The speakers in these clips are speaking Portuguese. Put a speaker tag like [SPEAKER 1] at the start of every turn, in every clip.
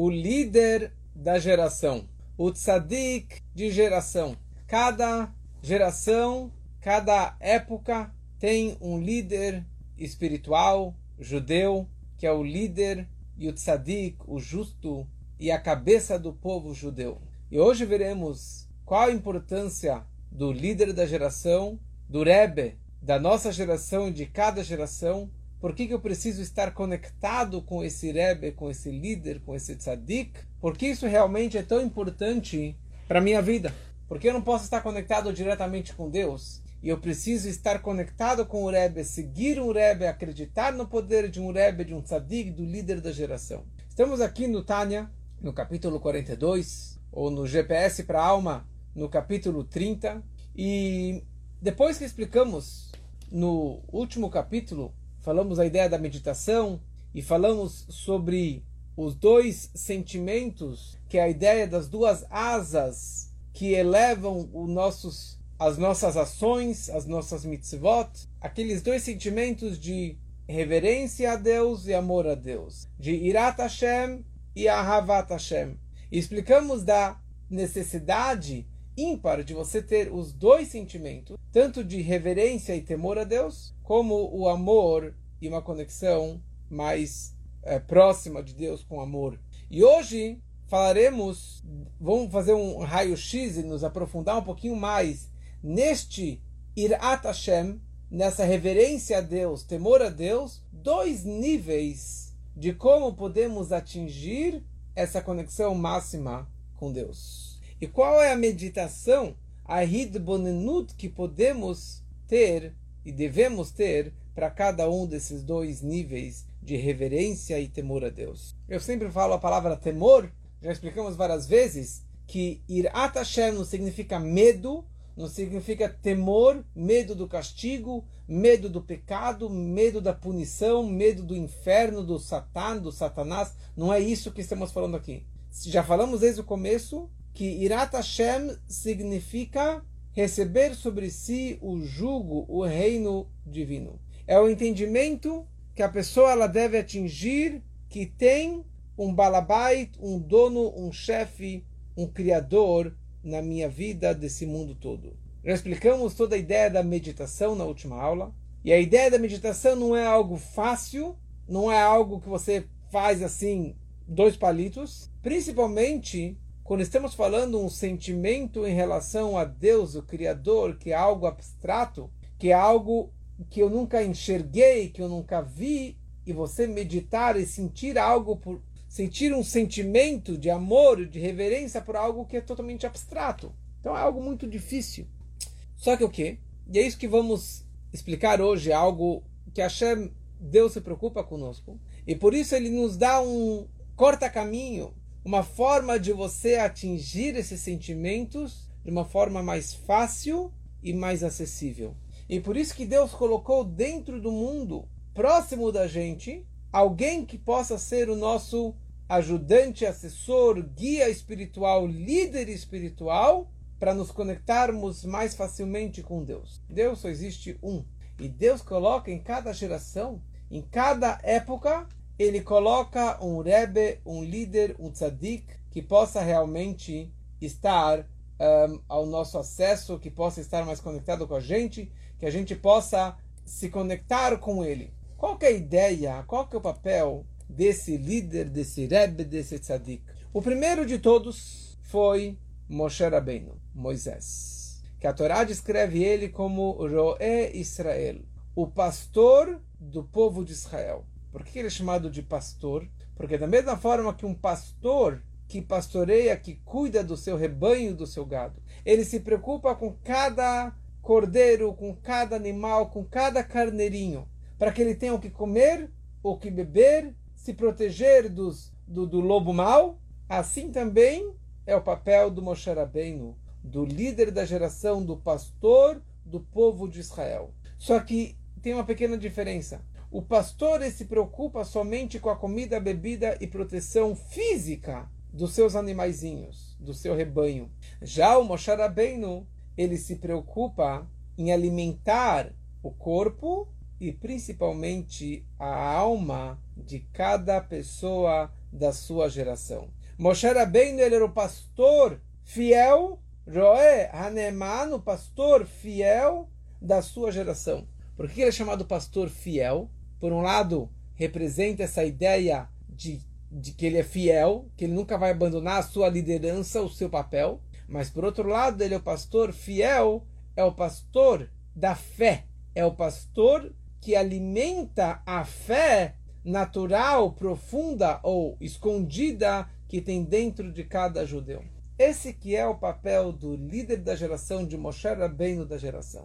[SPEAKER 1] o líder da geração, o tzadik de geração. Cada geração, cada época tem um líder espiritual judeu, que é o líder e o tzadik, o justo e a cabeça do povo judeu. E hoje veremos qual a importância do líder da geração, do Rebbe, da nossa geração e de cada geração. Por que, que eu preciso estar conectado com esse Rebbe, com esse líder, com esse tzadik? Porque isso realmente é tão importante para minha vida. Porque eu não posso estar conectado diretamente com Deus. E eu preciso estar conectado com o Rebbe, seguir um Rebbe, acreditar no poder de um Rebbe, de um tzadik, do líder da geração. Estamos aqui no Tânia, no capítulo 42, ou no GPS para a alma, no capítulo 30. E depois que explicamos no último capítulo, falamos a ideia da meditação e falamos sobre os dois sentimentos, que é a ideia das duas asas que elevam os nossos as nossas ações, as nossas mitzvot, aqueles dois sentimentos de reverência a Deus e amor a Deus, de irat Hashem e ahavat Hashem. E explicamos da necessidade ímpar de você ter os dois sentimentos, tanto de reverência e temor a Deus, como o amor e uma conexão mais é, próxima de Deus com amor. E hoje falaremos, vamos fazer um raio-x e nos aprofundar um pouquinho mais neste Irat Hashem, nessa reverência a Deus, temor a Deus, dois níveis de como podemos atingir essa conexão máxima com Deus. E qual é a meditação, a Hidbonenut, que podemos ter e devemos ter para cada um desses dois níveis de reverência e temor a Deus. Eu sempre falo a palavra temor, já explicamos várias vezes que Irat Hashem não significa medo, não significa temor, medo do castigo, medo do pecado, medo da punição, medo do inferno, do Satã, do Satanás. Não é isso que estamos falando aqui. Já falamos desde o começo que Irat Hashem significa receber sobre si o jugo, o reino divino. É o entendimento que a pessoa ela deve atingir que tem um balabait, um dono, um chefe, um criador na minha vida desse mundo todo. Já explicamos toda a ideia da meditação na última aula. E a ideia da meditação não é algo fácil, não é algo que você faz assim, dois palitos. Principalmente quando estamos falando um sentimento em relação a Deus, o Criador, que é algo abstrato, que é algo que eu nunca enxerguei, que eu nunca vi, e você meditar e sentir algo por, sentir um sentimento de amor, de reverência por algo que é totalmente abstrato. Então é algo muito difícil. Só que o quê? E é isso que vamos explicar hoje, algo que Hashem, Deus se preocupa conosco. E por isso ele nos dá um corta-caminho, uma forma de você atingir esses sentimentos de uma forma mais fácil e mais acessível. E por isso que Deus colocou dentro do mundo, próximo da gente, alguém que possa ser o nosso ajudante, assessor, guia espiritual, líder espiritual, para nos conectarmos mais facilmente com Deus. Deus só existe um. E Deus coloca em cada geração, em cada época, ele coloca um Rebbe, um líder, um tzadik, que possa realmente estar um, ao nosso acesso, que possa estar mais conectado com a gente, que a gente possa se conectar com ele. Qual é a ideia, qual é o papel desse líder, desse Rebbe, desse tzadik? O primeiro de todos foi Moshe Rabbeinu, Moisés, que a Torá descreve ele como Roé Israel, o pastor do povo de Israel. Por que ele é chamado de pastor? Porque da mesma forma que um pastor que pastoreia, que cuida do seu rebanho, do seu gado, ele se preocupa com cada cordeiro, com cada animal, com cada carneirinho para que ele tenha o que comer, o que beber, se proteger dos, do, do lobo mau. Assim também é o papel do Moshe Rabbeinu, do líder da geração, do pastor do povo de Israel. Só que tem uma pequena diferença. O pastor se preocupa somente com a comida, bebida e proteção física dos seus animaizinhos, do seu rebanho. Já o Moshe ele se preocupa em alimentar o corpo e principalmente a alma de cada pessoa da sua geração. Moshe Rabbeinu ele era o pastor fiel, Roé Haneman, o pastor fiel da sua geração. Por que ele é chamado pastor fiel? Por um lado, representa essa ideia de, de que ele é fiel, que ele nunca vai abandonar a sua liderança, o seu papel. Mas por outro lado, ele é o pastor fiel, é o pastor da fé, é o pastor que alimenta a fé natural, profunda ou escondida que tem dentro de cada judeu. Esse que é o papel do líder da geração, de Moshe Rabbeinu da geração.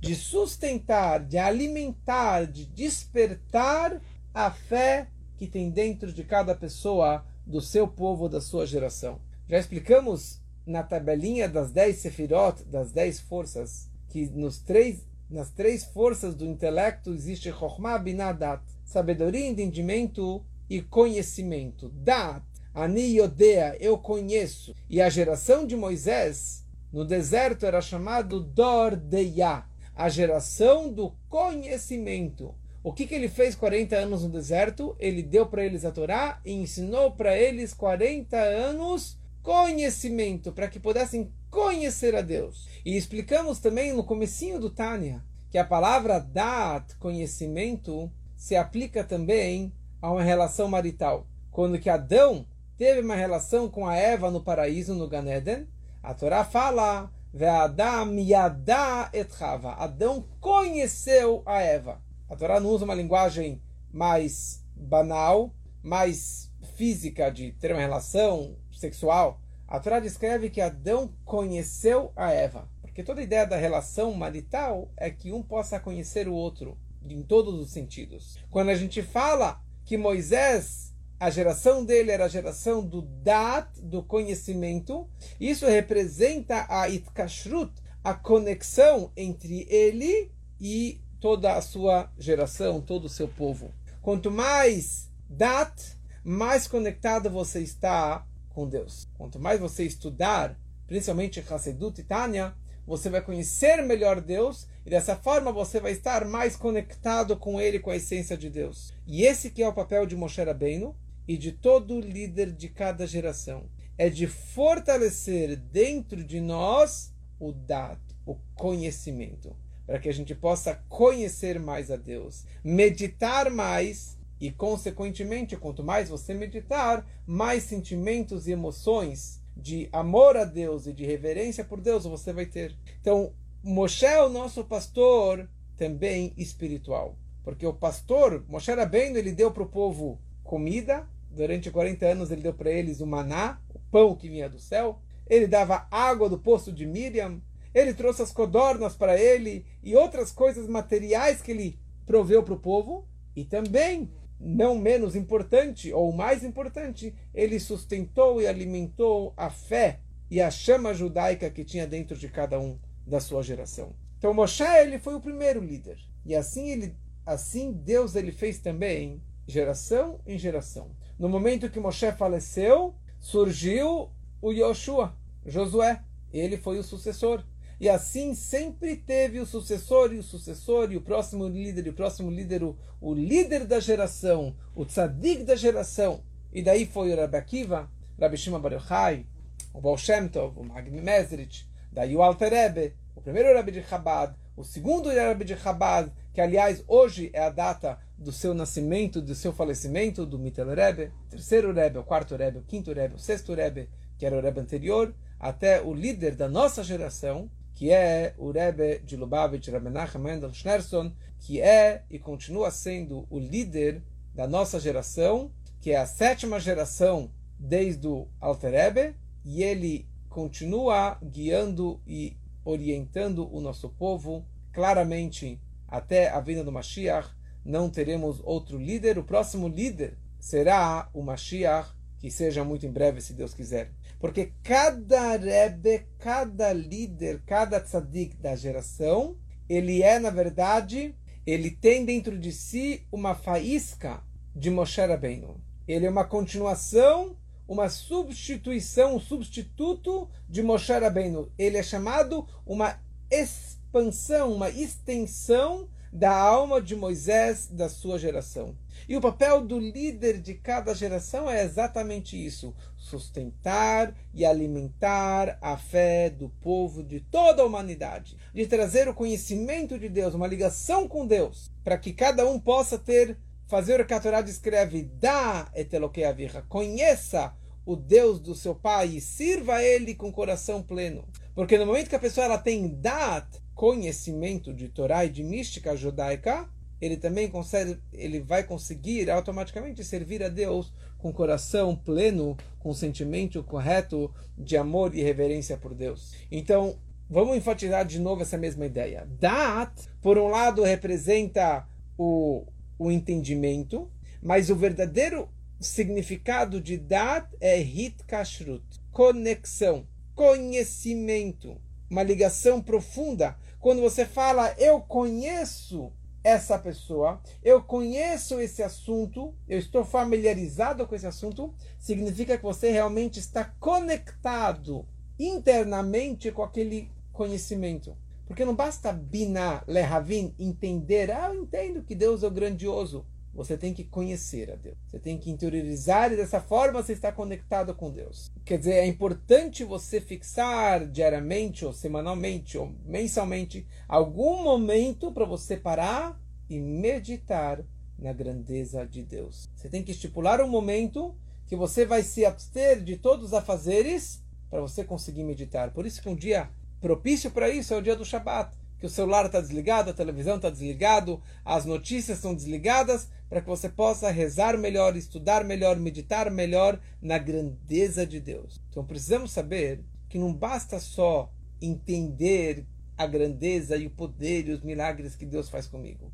[SPEAKER 1] De sustentar, de alimentar, de despertar a fé que tem dentro de cada pessoa do seu povo, da sua geração. Já explicamos na tabelinha das dez sefirot, das dez forças, que nos três, nas três forças do intelecto existe Chokhmah Binadat, sabedoria, entendimento e conhecimento. Dat, Ani Yodea, eu conheço. E a geração de Moisés no deserto era chamado Dordeia, a geração do conhecimento. O que, que ele fez 40 anos no deserto? Ele deu para eles a Torá e ensinou para eles 40 anos conhecimento, para que pudessem conhecer a Deus. E explicamos também no comecinho do Tânia que a palavra dat, conhecimento, se aplica também a uma relação marital. Quando que Adão teve uma relação com a Eva no paraíso, no Ganeden, a Torá fala Ve'adam yada et Chava. Adão conheceu a Eva. A Torá não usa uma linguagem mais banal, mais física de ter uma relação sexual. A Torá descreve que Adão conheceu a Eva. Porque toda a ideia da relação marital é que um possa conhecer o outro em todos os sentidos. Quando a gente fala que Moisés, a geração dele era a geração do dat, do conhecimento, isso representa a itkashrut, a conexão entre ele e toda a sua geração, todo o seu povo. Quanto mais dat, mais conectado você está com Deus. Quanto mais você estudar, principalmente Hassedut e Tanya, você vai conhecer melhor Deus e dessa forma você vai estar mais conectado com Ele, com a essência de Deus. E esse que é o papel de Moshe Rabbeinu e de todo líder de cada geração. É de fortalecer dentro de nós o dado, o conhecimento, para que a gente possa conhecer mais a Deus, meditar mais e, consequentemente, quanto mais você meditar, mais sentimentos e emoções de amor a Deus e de reverência por Deus você vai ter. Então, Moshe é o nosso pastor também espiritual. Porque o pastor, Moshe Rabbeinu, ele deu para o povo comida, durante 40 anos ele deu para eles o maná, o pão que vinha do céu, ele dava água do poço de Miriam, ele trouxe as codornas para ele e outras coisas materiais que ele proveu para o povo, e também não menos importante, ou mais importante, ele sustentou e alimentou a fé e a chama judaica que tinha dentro de cada um da sua geração. Então Moshe ele foi o primeiro líder. E assim ele assim Deus ele fez também geração em geração. No momento que Moshe faleceu, surgiu o Yoshua, Josué. Ele foi o sucessor. E assim sempre teve o sucessor e o sucessor e o próximo líder e o próximo líder, o, o líder da geração, o tzadik da geração. E daí foi o Rabbi Akiva, Rabbi Shimon Bar Yochai, o Baal Shem Tov, o Magni Mesrich, daí o Alter Rebbe, o primeiro Rabbi de Chabad, o segundo Rabbi de Chabad, que aliás hoje é a data do seu nascimento, do seu falecimento, do Mittel Rebbe, terceiro Rebbe, o quarto Rebbe, o quinto Rebbe, o sexto Rebbe, que era o Rebbe anterior, até o líder da nossa geração, que é o Rebbe de Lubavitch, Rebbe Nachem Mendel Schneerson, que é e continua sendo o líder da nossa geração, que é a sétima geração desde o Alter Rebbe, e ele continua guiando e orientando o nosso povo claramente até a vinda do Mashiach. Não teremos outro líder, o próximo líder será o Mashiach, que seja muito em breve, se Deus quiser. Porque cada Rebbe, cada líder, cada tzadik da geração, ele é, na verdade, ele tem dentro de si uma faísca de Moshe Rabbeinu. Ele é uma continuação, uma substituição, um substituto de Moshe Rabbeinu. Ele é chamado uma expansão, uma extensão da alma de Moisés da sua geração. E o papel do líder de cada geração é exatamente isso: sustentar e alimentar a fé do povo de toda a humanidade, de trazer o conhecimento de Deus, uma ligação com Deus, para que cada um possa ter, fazer o que a Torá descreve, dá eteloqueavirra, conheça o Deus do seu pai e sirva a ele com coração pleno. Porque no momento que a pessoa ela tem dat, conhecimento de Torá e de mística judaica, ele também consegue, ele vai conseguir automaticamente servir a Deus com coração pleno, com sentimento correto de amor e reverência por Deus. Então, vamos enfatizar de novo essa mesma ideia. Dat, por um lado, representa o, o entendimento, mas o verdadeiro significado de dat é hit kashrut, conexão, conhecimento, uma ligação profunda. Quando você fala eu conheço essa pessoa, eu conheço esse assunto, eu estou familiarizado com esse assunto, significa que você realmente está conectado internamente com aquele conhecimento. Porque não basta binar, lehavin, entender, ah, eu entendo que Deus é grandioso. Você tem que conhecer a Deus. Você tem que interiorizar e dessa forma você está conectado com Deus. Quer dizer, é importante você fixar diariamente, ou semanalmente, ou mensalmente, algum momento para você parar e meditar na grandeza de Deus. Você tem que estipular um momento que você vai se abster de todos os afazeres para você conseguir meditar. Por isso que um dia propício para isso é o dia do Shabat que o celular está desligado, a televisão está desligado, as notícias estão desligadas, para que você possa rezar melhor, estudar melhor, meditar melhor na grandeza de Deus. Então precisamos saber que não basta só entender a grandeza e o poder e os milagres que Deus faz comigo.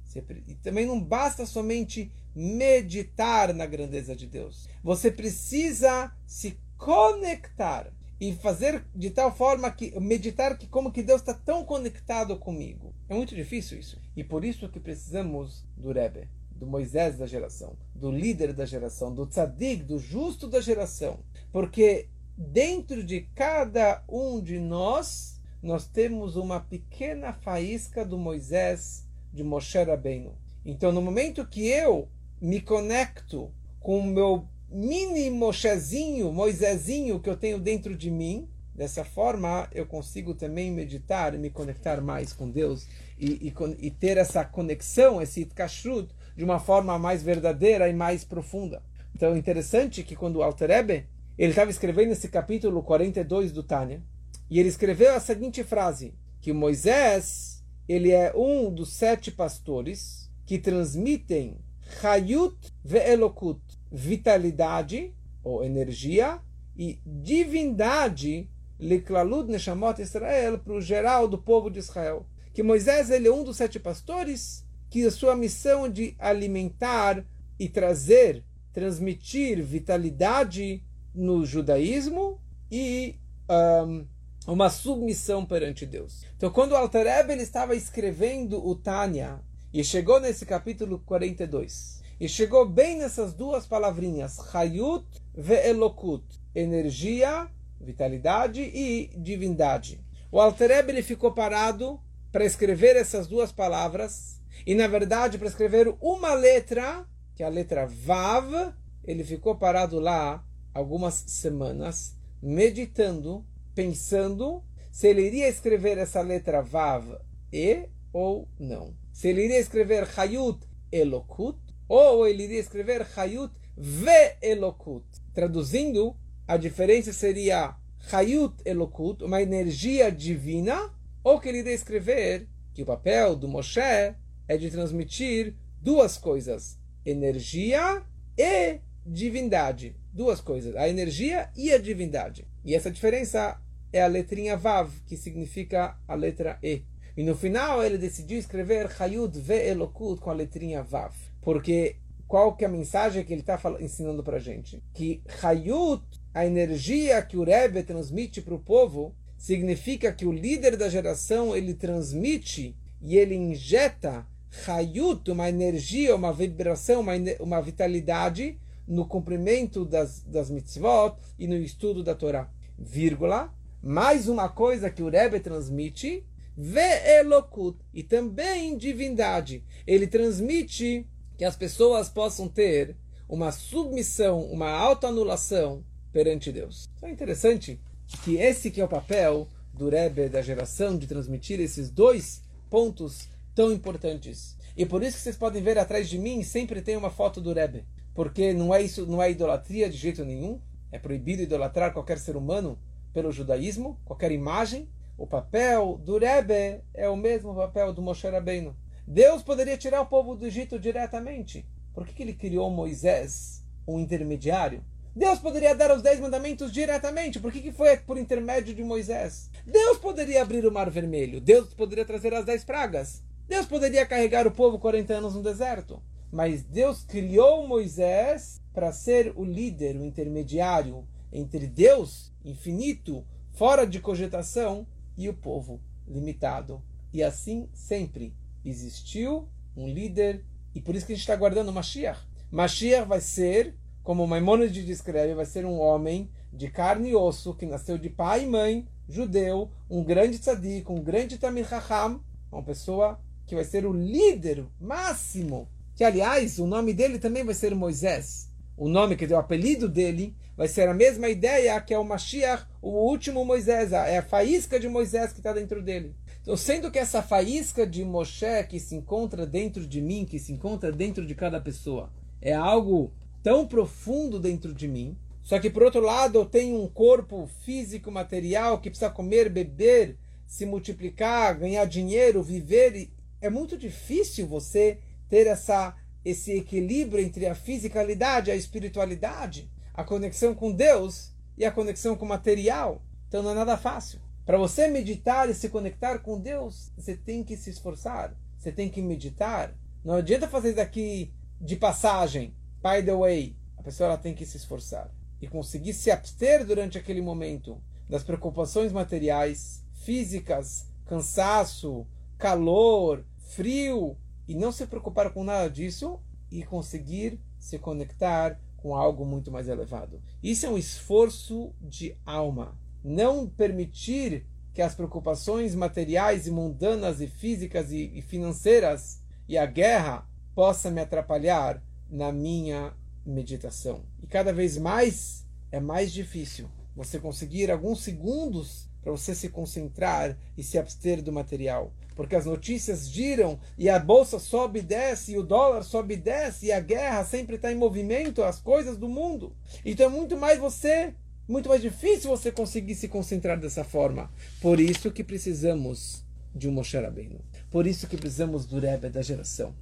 [SPEAKER 1] E também não basta somente meditar na grandeza de Deus. Você precisa se conectar e fazer de tal forma que meditar que como que Deus está tão conectado comigo. É muito difícil isso. E por isso que precisamos do Rebbe, do Moisés da geração, do líder da geração, do tzadik, do justo da geração. Porque dentro de cada um de nós, nós temos uma pequena faísca do Moisés, de Moshe Rabbeinu. Então, no momento que eu me conecto com o meu mini Moshezinho, Moisésinho que eu tenho dentro de mim. Dessa forma, eu consigo também meditar e me conectar mais com Deus e, e, e ter essa conexão, esse kashrut, de uma forma mais verdadeira e mais profunda. Então, é interessante que quando o Alter Ebe, ele estava escrevendo esse capítulo 42 do Tânia, e ele escreveu a seguinte frase, que Moisés, ele é um dos sete pastores que transmitem Hayut ve'elokut, vitalidade ou energia e divindade Liklalud Neshamot Israel para o geral do povo de Israel. Que Moisés ele é um dos sete pastores que a sua missão de alimentar e trazer, transmitir vitalidade no judaísmo e um, uma submissão perante Deus. Então, quando Ebe, ele estava escrevendo o Tânia e chegou nesse capítulo 42, e chegou bem nessas duas palavrinhas, Hayut ve'elokut, energia, vitalidade e divindade. O Altereb ele ficou parado para escrever essas duas palavras e na verdade para escrever uma letra, que é a letra Vav, ele ficou parado lá algumas semanas meditando, pensando se ele iria escrever essa letra Vav e ou não. Se ele iria escrever Hayut Elokut ou ele iria escrever Hayut ve Elokut. Traduzindo, a diferença seria Hayut Elokut, uma energia divina, ou que ele iria escrever que o papel do Moshe é de transmitir duas coisas: energia e divindade. Duas coisas, a energia e a divindade. E essa diferença é a letrinha Vav, que significa a letra E. E no final ele decidiu escrever Hayud Ve Elokut com a letrinha Vav. Porque qual que é a mensagem que ele está ensinando para a gente? Que Hayut, a energia que o Rebbe transmite para o povo, significa que o líder da geração ele transmite e ele injeta Hayut, uma energia, uma vibração, uma, uma vitalidade no cumprimento das, das mitzvot e no estudo da Torá. Vírgula. Mais uma coisa que o Rebbe transmite ve'elokut, e também divindade. Ele transmite que as pessoas possam ter uma submissão, uma autoanulação perante Deus. Então é interessante que esse que é o papel do Rebbe da geração de transmitir esses dois pontos tão importantes. E por isso que vocês podem ver atrás de mim sempre tem uma foto do Rebbe, porque não é isso, não é idolatria de jeito nenhum. É proibido idolatrar qualquer ser humano pelo judaísmo, qualquer imagem. O papel do Rebbe é o mesmo papel do Moshe Rabbeinu. Deus poderia tirar o povo do Egito diretamente. Por que, que ele criou Moisés, um intermediário? Deus poderia dar os dez mandamentos diretamente. Por que, que foi por intermédio de Moisés? Deus poderia abrir o mar vermelho. Deus poderia trazer as dez pragas. Deus poderia carregar o povo 40 anos no deserto. Mas Deus criou Moisés para ser o líder, o intermediário entre Deus, infinito, fora de cogitação, e o povo, limitado. E assim sempre existiu um líder e por isso que a gente está guardando o Mashiach. Mashiach vai ser, como Maimonides descreve, vai ser um homem de carne e osso, que nasceu de pai e mãe, judeu, um grande tzadik, um grande Tamir Chacham, uma pessoa que vai ser o líder máximo. Que, aliás, o nome dele também vai ser Moisés. O nome, que deu o apelido dele, vai ser a mesma ideia que é o Mashiach, o último Moisés, é a faísca de Moisés que está dentro dele. Então, sendo que essa faísca de Moshe que se encontra dentro de mim, que se encontra dentro de cada pessoa, é algo tão profundo dentro de mim, só que por outro lado eu tenho um corpo físico, material, que precisa comer, beber, se multiplicar, ganhar dinheiro, viver. É muito difícil você ter essa, esse equilíbrio entre a fisicalidade, a espiritualidade, a conexão com Deus e a conexão com o material. Então não é nada fácil. Para você meditar e se conectar com Deus, você tem que se esforçar, você tem que meditar. Não adianta fazer isso aqui de passagem, by the way. A pessoa ela tem que se esforçar e conseguir se abster durante aquele momento das preocupações materiais, físicas, cansaço, calor, frio, e não se preocupar com nada disso e conseguir se conectar com algo muito mais elevado. Isso é um esforço de alma não permitir que as preocupações materiais e mundanas e físicas e, e financeiras e a guerra possa me atrapalhar na minha meditação. E cada vez mais é mais difícil você conseguir alguns segundos para você se concentrar e se abster do material. Porque as notícias giram e a bolsa sobe e desce, e o dólar sobe e desce, e a guerra sempre está em movimento, as coisas do mundo. Então é muito mais você muito mais difícil você conseguir se concentrar dessa forma. Por isso que precisamos de um Moshe Rabbeinu. Por isso que precisamos do Rebbe da geração.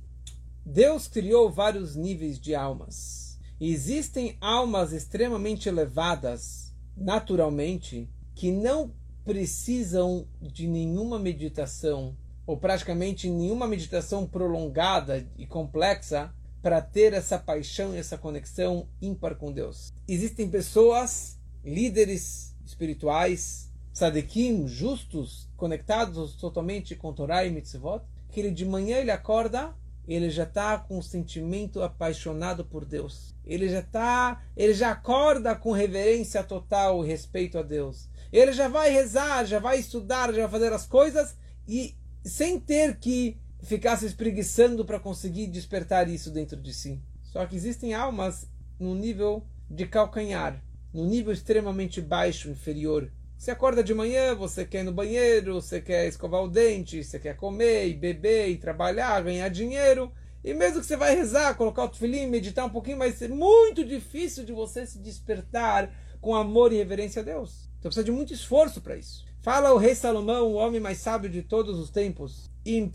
[SPEAKER 1] Deus criou vários níveis de almas. E existem almas extremamente elevadas, naturalmente, que não precisam de nenhuma meditação, ou praticamente nenhuma meditação prolongada e complexa, para ter essa paixão e essa conexão ímpar com Deus. Existem pessoas líderes espirituais, tzadikim, justos, conectados totalmente com Torá e Mitzvot, que ele de manhã ele acorda, ele já está com um sentimento apaixonado por Deus. Ele já está, ele já acorda com reverência total e respeito a Deus. Ele já vai rezar, já vai estudar, já vai fazer as coisas e sem ter que ficar se espreguiçando para conseguir despertar isso dentro de si. Só que existem almas no nível de calcanhar, num nível extremamente baixo, inferior. Você acorda de manhã, você quer ir no banheiro, você quer escovar o dente, você quer comer e beber e trabalhar, ganhar dinheiro. E mesmo que você vai rezar, colocar o tefilim, meditar um pouquinho, vai ser muito difícil de você se despertar com amor e reverência a Deus. Então precisa de muito esforço para isso. Fala o rei Salomão, o homem mais sábio de todos os tempos. Im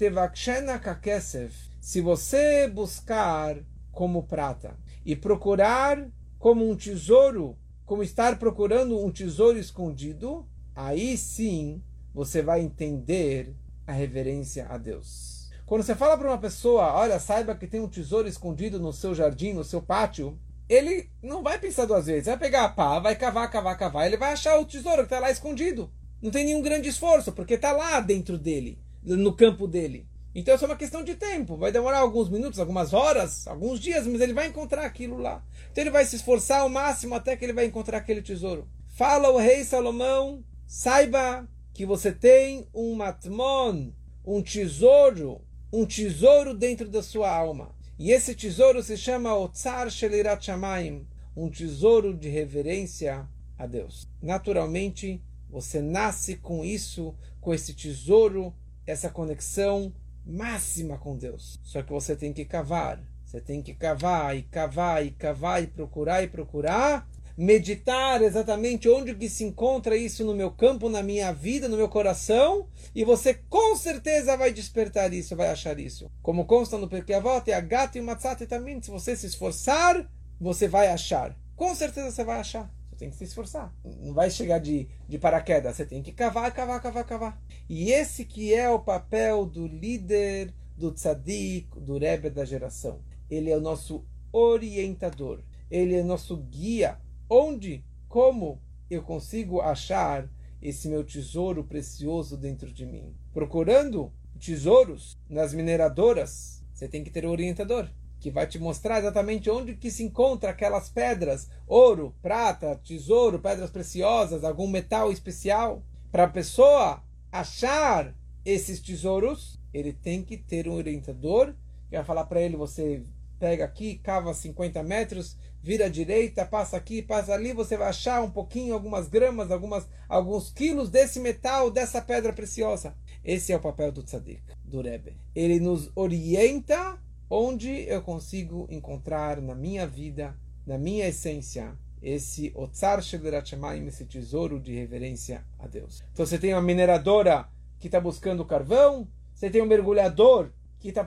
[SPEAKER 1] se você buscar como prata e procurar como um tesouro como estar procurando um tesouro escondido, aí sim você vai entender a reverência a Deus. Quando você fala para uma pessoa, olha, saiba que tem um tesouro escondido no seu jardim, no seu pátio, ele não vai pensar duas vezes. Vai pegar a pá, vai cavar, cavar, cavar, ele vai achar o tesouro que está lá escondido. Não tem nenhum grande esforço, porque está lá dentro dele, no campo dele. Então é só uma questão de tempo. Vai demorar alguns minutos, algumas horas, alguns dias, mas ele vai encontrar aquilo lá. Então ele vai se esforçar ao máximo até que ele vai encontrar aquele tesouro. Fala o rei Salomão, saiba que você tem um matmon, um tesouro, um tesouro dentro da sua alma. E esse tesouro se chama Otsar Shelirat Shamayim, um tesouro de reverência a Deus. Naturalmente, você nasce com isso, com esse tesouro, essa conexão máxima com Deus. Só que você tem que cavar. Você tem que cavar e cavar e cavar e procurar e procurar meditar exatamente onde que se encontra isso no meu campo, na minha vida, no meu coração, e você com certeza vai despertar isso, vai achar isso. Como consta no Perkei Avot, a gata e o matzat também, se você se esforçar, você vai achar. Com certeza você vai achar. Você tem que se esforçar. Não vai chegar de, de paraquedas. Você tem que cavar, cavar, cavar, cavar. E esse que é o papel do líder, do tzadik, do rebbe da geração. Ele é o nosso orientador. Ele é nosso guia onde, como eu consigo achar esse meu tesouro precioso dentro de mim? Procurando tesouros nas mineradoras, você tem que ter um orientador que vai te mostrar exatamente onde que se encontra aquelas pedras, ouro, prata, tesouro, pedras preciosas, algum metal especial. Para a pessoa achar esses tesouros, ele tem que ter um orientador que vai falar para ele: você pega aqui, cava 50 metros, vira à direita, passa aqui, passa ali, você vai achar um pouquinho, algumas gramas, algumas, alguns quilos desse metal, dessa pedra preciosa. Esse é o papel do tzadik, do Rebbe. Ele nos orienta onde eu consigo encontrar na minha vida, na minha essência, esse Otsar Shederachamaim, esse tesouro de reverência a Deus. Então você tem uma mineradora que está buscando carvão, você tem um mergulhador que está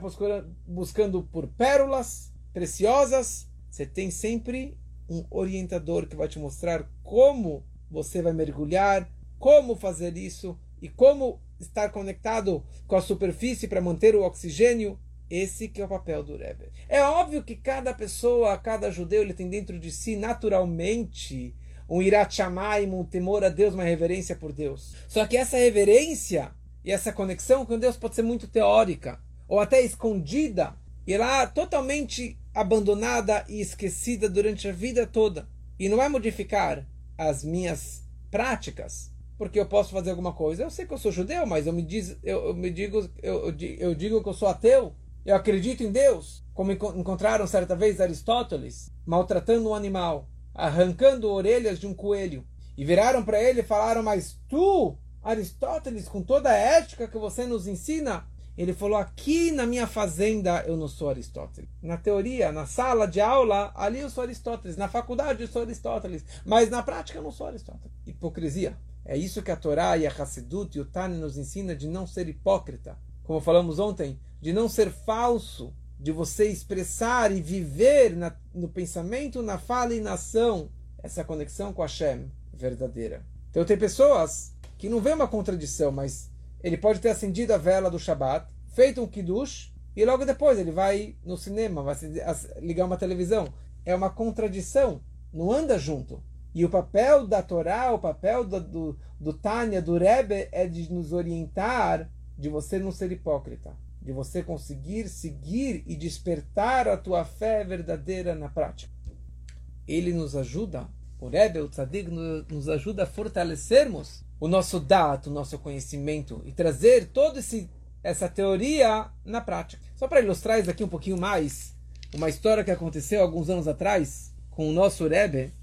[SPEAKER 1] buscando por pérolas preciosas, você tem sempre um orientador que vai te mostrar como você vai mergulhar, como fazer isso e como estar conectado com a superfície para manter o oxigênio. Esse que é o papel do Rebbe. É óbvio que cada pessoa, cada judeu, ele tem dentro de si naturalmente um irat shamayim, um temor a Deus, uma reverência por Deus. Só que essa reverência e essa conexão com Deus pode ser muito teórica ou até escondida e lá totalmente abandonada e esquecida durante a vida toda. E não é modificar as minhas práticas, porque eu posso fazer alguma coisa. Eu sei que eu sou judeu, mas eu me, diz, eu, eu me digo, eu, eu digo que eu sou ateu. Eu acredito em Deus, como encontraram certa vez Aristóteles maltratando um animal, arrancando orelhas de um coelho. E viraram para ele e falaram: Mas tu, Aristóteles, com toda a ética que você nos ensina, ele falou: aqui na minha fazenda eu não sou Aristóteles. Na teoria, na sala de aula, ali eu sou Aristóteles. Na faculdade eu sou Aristóteles. Mas na prática eu não sou Aristóteles. Hipocrisia. É isso que a Torá e a Hassidut e o Tani nos ensina de não ser hipócrita. Como falamos ontem, de não ser falso, de você expressar e viver na, no pensamento, na fala e na ação essa conexão com a Hashem verdadeira. Então tem pessoas que não vê uma contradição, mas ele pode ter acendido a vela do Shabat, feito um kiddush, e logo depois ele vai no cinema, vai ligar uma televisão. É uma contradição, não anda junto. E o papel da Torá, o papel do, do, do Tânia, do Rebbe, é de nos orientar de você não ser hipócrita, de você conseguir seguir e despertar a tua fé verdadeira na prática. Ele nos ajuda, o Rebbe, o Tzadig, nos ajuda a fortalecermos o nosso dato, o nosso conhecimento e trazer toda essa teoria na prática. Só para ilustrar isso aqui um pouquinho mais, uma história que aconteceu alguns anos atrás com o nosso Rebbe,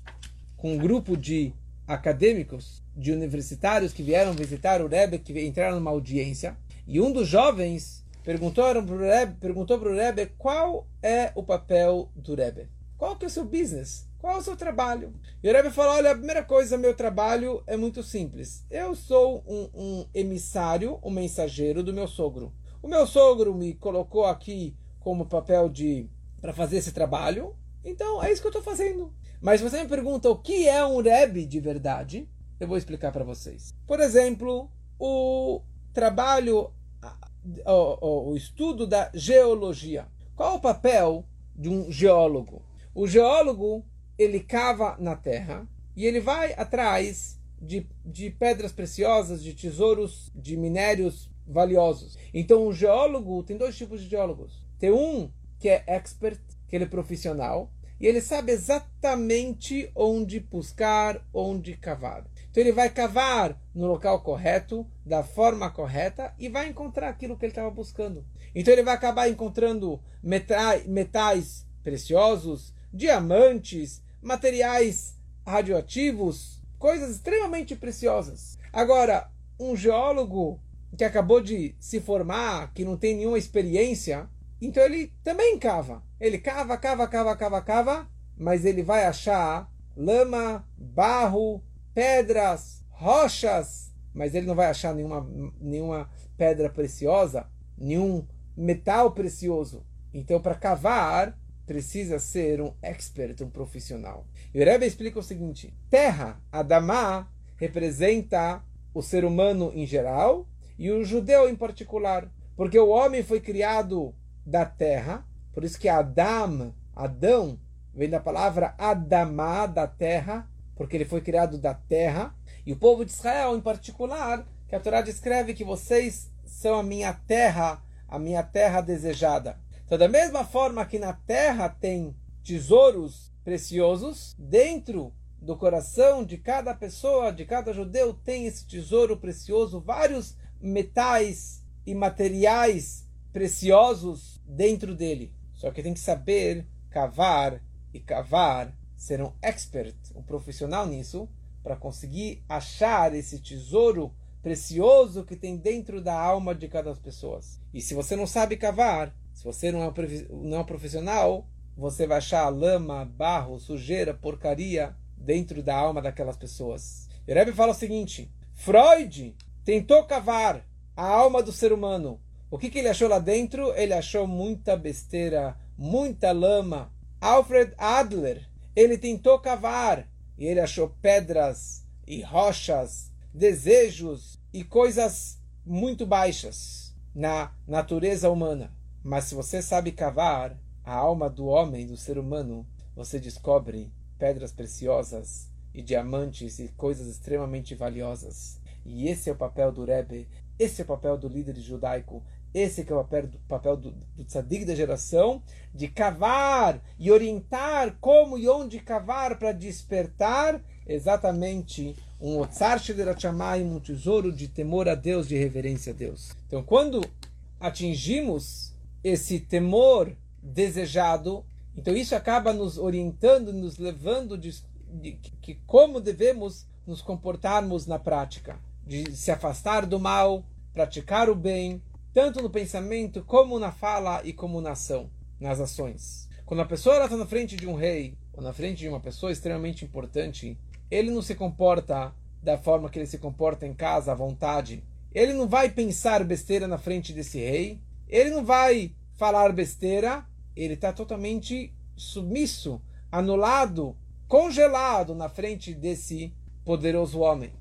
[SPEAKER 1] com um grupo de acadêmicos, de universitários que vieram visitar o Rebbe, que entraram numa audiência, e um dos jovens perguntou para o Rebbe, qual é o papel do Rebbe. Qual que é o seu business? Qual é o seu trabalho? E o Rebbe falou: olha, a primeira coisa, meu trabalho é muito simples. Eu sou um, um emissário, um mensageiro do meu sogro. O meu sogro me colocou aqui como papel de para fazer esse trabalho. Então é isso que eu estou fazendo. Mas você me pergunta o que é um Rebbe de verdade? Eu vou explicar para vocês. Por exemplo, o trabalho, o, o estudo da geologia. Qual o papel de um geólogo? O geólogo ele cava na terra e ele vai atrás de, de pedras preciosas, de tesouros, de minérios valiosos. Então, o geólogo tem dois tipos de geólogos. Tem um que é expert, que ele é profissional, e ele sabe exatamente onde buscar, onde cavar. Então ele vai cavar no local correto, da forma correta e vai encontrar aquilo que ele estava buscando. Então ele vai acabar encontrando metais, preciosos, diamantes, materiais radioativos, coisas extremamente preciosas. Agora, um geólogo que acabou de se formar, que não tem nenhuma experiência, então ele também cava. Ele cava, cava, cava, cava, cava, mas ele vai achar lama, barro, pedras, rochas, mas ele não vai achar nenhuma, nenhuma pedra preciosa, nenhum metal precioso. Então, para cavar, precisa ser um expert, um profissional. E o Rebbe explica o seguinte: terra, Adamá, representa o ser humano em geral e o judeu em particular, porque o homem foi criado da terra, por isso que Adam, Adão, vem da palavra Adamá, da terra, porque ele foi criado da terra, e o povo de Israel em particular, que a Torá descreve que vocês são a minha terra, a minha terra desejada. Então, da mesma forma que na terra tem tesouros preciosos, dentro do coração de cada pessoa, de cada judeu, tem esse tesouro precioso, vários metais e materiais preciosos dentro dele. Só que tem que saber cavar e cavar, ser um expert, um profissional nisso, para conseguir achar esse tesouro precioso que tem dentro da alma de cada pessoa. E se você não sabe cavar, se você não é um, não é um profissional, você vai achar lama, barro, sujeira, porcaria dentro da alma daquelas pessoas. E o fala o seguinte: Freud tentou cavar a alma do ser humano. O que, que ele achou lá dentro? Ele achou muita besteira, muita lama. Alfred Adler, ele tentou cavar e ele achou pedras e rochas, desejos e coisas muito baixas na natureza humana. Mas se você sabe cavar a alma do homem, do ser humano, você descobre pedras preciosas e diamantes e coisas extremamente valiosas. E esse é o papel do Rebbe, esse é o papel do líder judaico, esse é o papel do, papel do, do tzadik da geração, de cavar e orientar como e onde cavar para despertar exatamente um otzar shederachamai, um tesouro de temor a Deus, de reverência a Deus. Então, quando atingimos esse temor desejado, então isso acaba nos orientando, nos levando de, de que como devemos nos comportarmos na prática de se afastar do mal, praticar o bem, tanto no pensamento como na fala e como na ação, nas ações. Quando a pessoa está na frente de um rei ou na frente de uma pessoa extremamente importante, ele não se comporta da forma que ele se comporta em casa, à vontade. Ele não vai pensar besteira na frente desse rei, ele não vai falar besteira, ele está totalmente submisso, anulado, congelado na frente desse poderoso homem.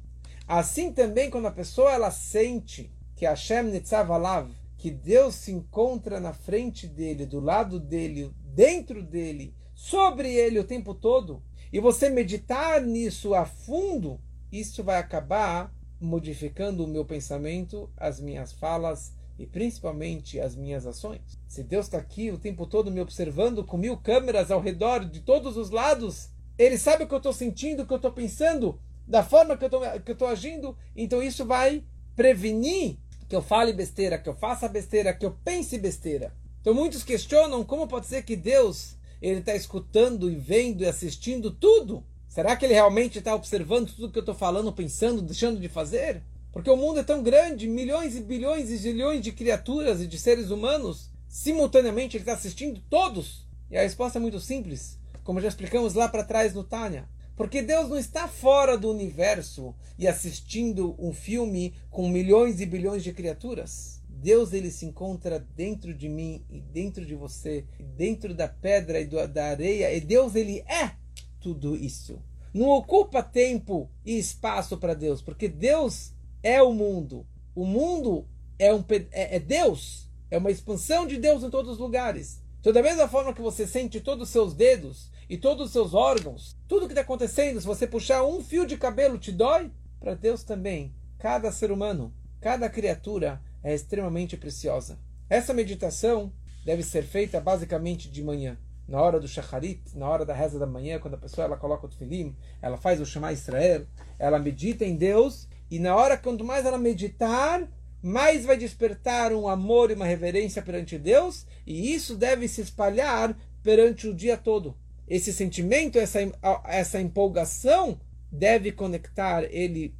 [SPEAKER 1] Assim também quando a pessoa ela sente que Hashem Nitzavalav, que Deus se encontra na frente dele, do lado dele, dentro dele, sobre ele o tempo todo, e você meditar nisso a fundo, isso vai acabar modificando o meu pensamento, as minhas falas e principalmente as minhas ações. Se Deus está aqui o tempo todo me observando com mil câmeras ao redor de todos os lados, Ele sabe o que eu estou sentindo, o que eu estou pensando, da forma que eu estou agindo, então isso vai prevenir que eu fale besteira, que eu faça besteira, que eu pense besteira. Então muitos questionam como pode ser que Deus ele está escutando e vendo e assistindo tudo. Será que ele realmente está observando tudo que eu estou falando, pensando, deixando de fazer? Porque o mundo é tão grande, milhões e bilhões e zilhões de criaturas e de seres humanos, simultaneamente ele está assistindo todos. E a resposta é muito simples, como já explicamos lá para trás no Tânia. Porque Deus não está fora do universo e assistindo um filme com milhões e bilhões de criaturas. Deus ele se encontra dentro de mim e dentro de você, dentro da pedra e da areia. E Deus ele é tudo isso. Não ocupa tempo e espaço para Deus, porque Deus é o mundo. O mundo é, um, é, é Deus. É uma expansão de Deus em todos os lugares. Então, da mesma forma que você sente todos os seus dedos e todos os seus órgãos, tudo que está acontecendo, se você puxar um fio de cabelo te dói, para Deus também, cada ser humano, cada criatura é extremamente preciosa. Essa meditação deve ser feita basicamente de manhã. na hora do shacharit, na hora da reza da manhã, quando a pessoa ela coloca o tefilim, ela faz o Shema Israel, ela medita em Deus, e na hora, quanto mais ela meditar, mais vai despertar um amor e uma reverência perante Deus, e isso deve se espalhar perante o dia todo. Esse sentimento, essa, essa empolgação, deve conectar ele,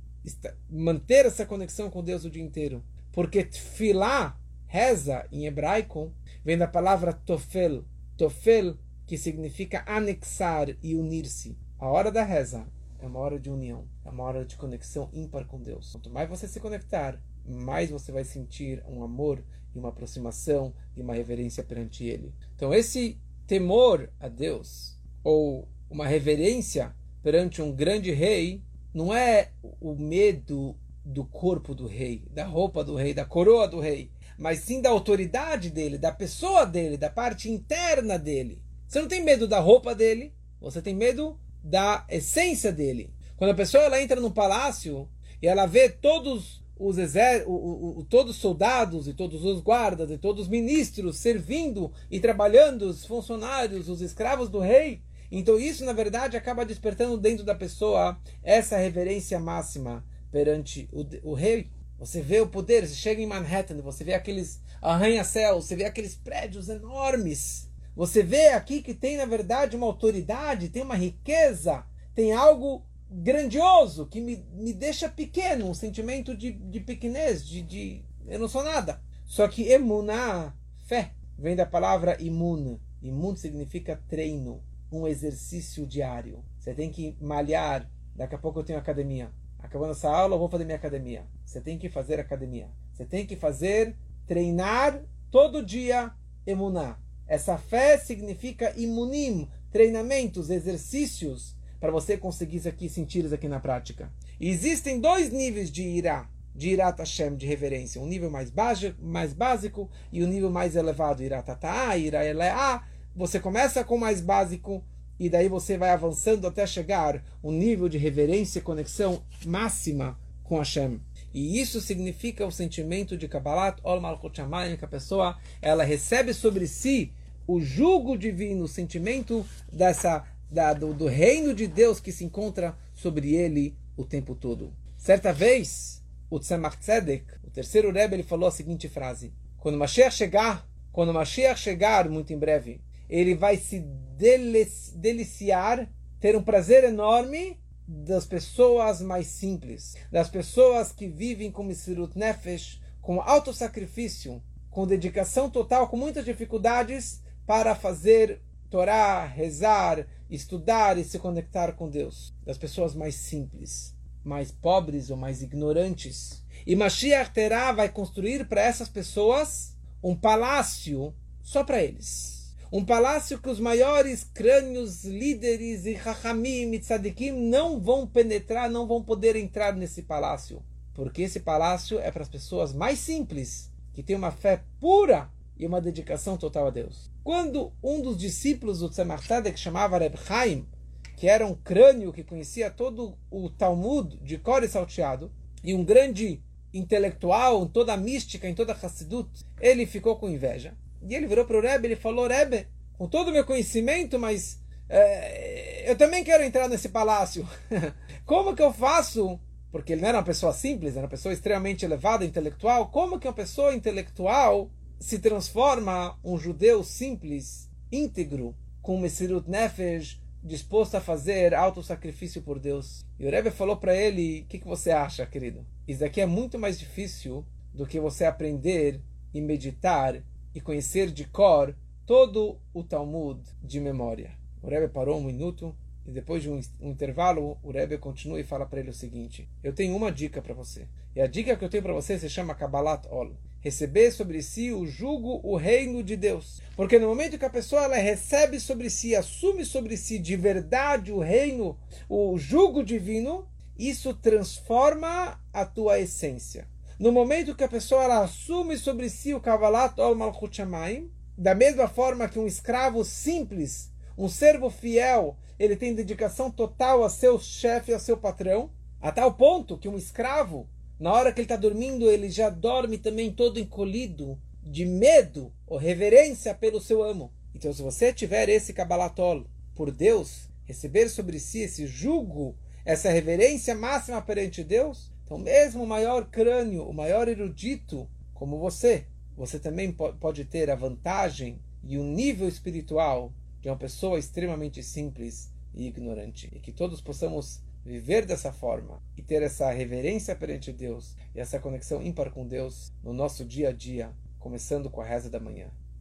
[SPEAKER 1] manter essa conexão com Deus o dia inteiro. Porque tefilá, reza em hebraico, vem da palavra tofel. Tofel, que significa anexar e unir-se. A hora da reza é uma hora de união, é uma hora de conexão ímpar com Deus. Quanto mais você se conectar, mais você vai sentir um amor e uma aproximação e uma reverência perante Ele. Então, esse temor a Deus, ou uma reverência perante um grande rei, não é o medo do corpo do rei, da roupa do rei, da coroa do rei, mas sim da autoridade dele, da pessoa dele, da parte interna dele. Você não tem medo da roupa dele, você tem medo da essência dele. Quando a pessoa ela entra no palácio e ela vê todos os exer o, o, todos os soldados e todos os guardas e todos os ministros servindo e trabalhando, os funcionários, os escravos do rei. Então isso, na verdade, acaba despertando dentro da pessoa essa reverência máxima perante o, o rei. Você vê o poder, você chega em Manhattan, você vê aqueles arranha-céus, você vê aqueles prédios enormes. Você vê aqui que tem, na verdade, uma autoridade, tem uma riqueza, tem algo grandioso que me, me deixa pequeno, um sentimento de, de pequenez, de, de eu não sou nada. Só que emuná, fé, vem da palavra imun. Imun significa treino, um exercício diário. Você tem que malhar. Daqui a pouco eu tenho academia. Acabando essa aula, eu vou fazer minha academia. Você tem que fazer academia. Você tem que fazer, treinar todo dia emuná. Essa fé significa imunim, treinamentos, exercícios para você conseguir isso aqui, sentir isso aqui na prática. E existem dois níveis de irá, de irat Hashem, de reverência. Um nível mais, básico, mais básico e um nível mais elevado, irat atá, irá eleá. Você começa com o mais básico e daí você vai avançando até chegar um nível de reverência e conexão máxima com Hashem. E isso significa o sentimento de Kabbalat Ol Malchut que a pessoa ela recebe sobre si o jugo divino, o sentimento dessa da, do, do, reino de Deus que se encontra sobre ele o tempo todo. Certa vez, o Tzemach Tzedek, o terceiro Rebbe, ele falou a seguinte frase: Quando Mashiach chegar, quando Mashiach chegar muito em breve, ele vai se deliciar, ter um prazer enorme das pessoas mais simples, das pessoas que vivem com Misirut Nefesh, com alto sacrifício, com dedicação total, com muitas dificuldades, para fazer Torá, rezar, estudar e se conectar com Deus. Das pessoas mais simples, mais pobres ou mais ignorantes. E Mashiach terá, vai construir para essas pessoas um palácio só para eles. Um palácio que os maiores crânios, líderes e Rahamim e Tzadikim não vão penetrar, não vão poder entrar nesse palácio. Porque esse palácio é para as pessoas mais simples, que têm uma fé pura e uma dedicação total a Deus. Quando um dos discípulos do Tzemach que chamava Reb Chaim, que era um crânio que conhecia todo o Talmud de cor e salteado, e um grande intelectual em toda a mística, em toda a Hassidut, ele ficou com inveja. E ele virou para o Rebbe e falou, Rebbe, com todo o meu conhecimento, mas é, eu também quero entrar nesse palácio. Como que eu faço? Porque ele não era uma pessoa simples, era uma pessoa extremamente elevada, intelectual. Como que uma pessoa intelectual se transforma um judeu simples, íntegro, com Messirut Nefesh, disposto a fazer auto sacrifício por Deus. E o Rebbe falou para ele: O que, que você acha, querido? Isso daqui é muito mais difícil do que você aprender e meditar e conhecer de cor todo o Talmud de memória. O Rebbe parou um minuto e depois de um, um intervalo, o Rebbe continua e fala para ele o seguinte: Eu tenho uma dica para você. E a dica que eu tenho para você se chama Kabbalat Ol receber sobre si o jugo, o reino de Deus. Porque no momento que a pessoa ela recebe sobre si, assume sobre si de verdade o reino, o jugo divino, isso transforma a tua essência. No momento que a pessoa ela assume sobre si o Kavalat Ol Malchut Shamayim, da mesma forma que um escravo simples, um servo fiel, ele tem dedicação total a seu chefe, a seu patrão, a tal ponto que um escravo na hora que ele está dormindo, ele já dorme também todo encolhido, de medo ou reverência pelo seu amo. Então, se você tiver esse Kabbalatol por Deus, receber sobre si esse jugo, essa reverência máxima perante Deus, então mesmo o maior crânio, o maior erudito como você, você também pode ter a vantagem e o nível espiritual de uma pessoa extremamente simples e ignorante. E que todos possamos viver dessa forma e ter essa reverência perante Deus e essa conexão ímpar com Deus no nosso dia a dia, começando com a reza da manhã.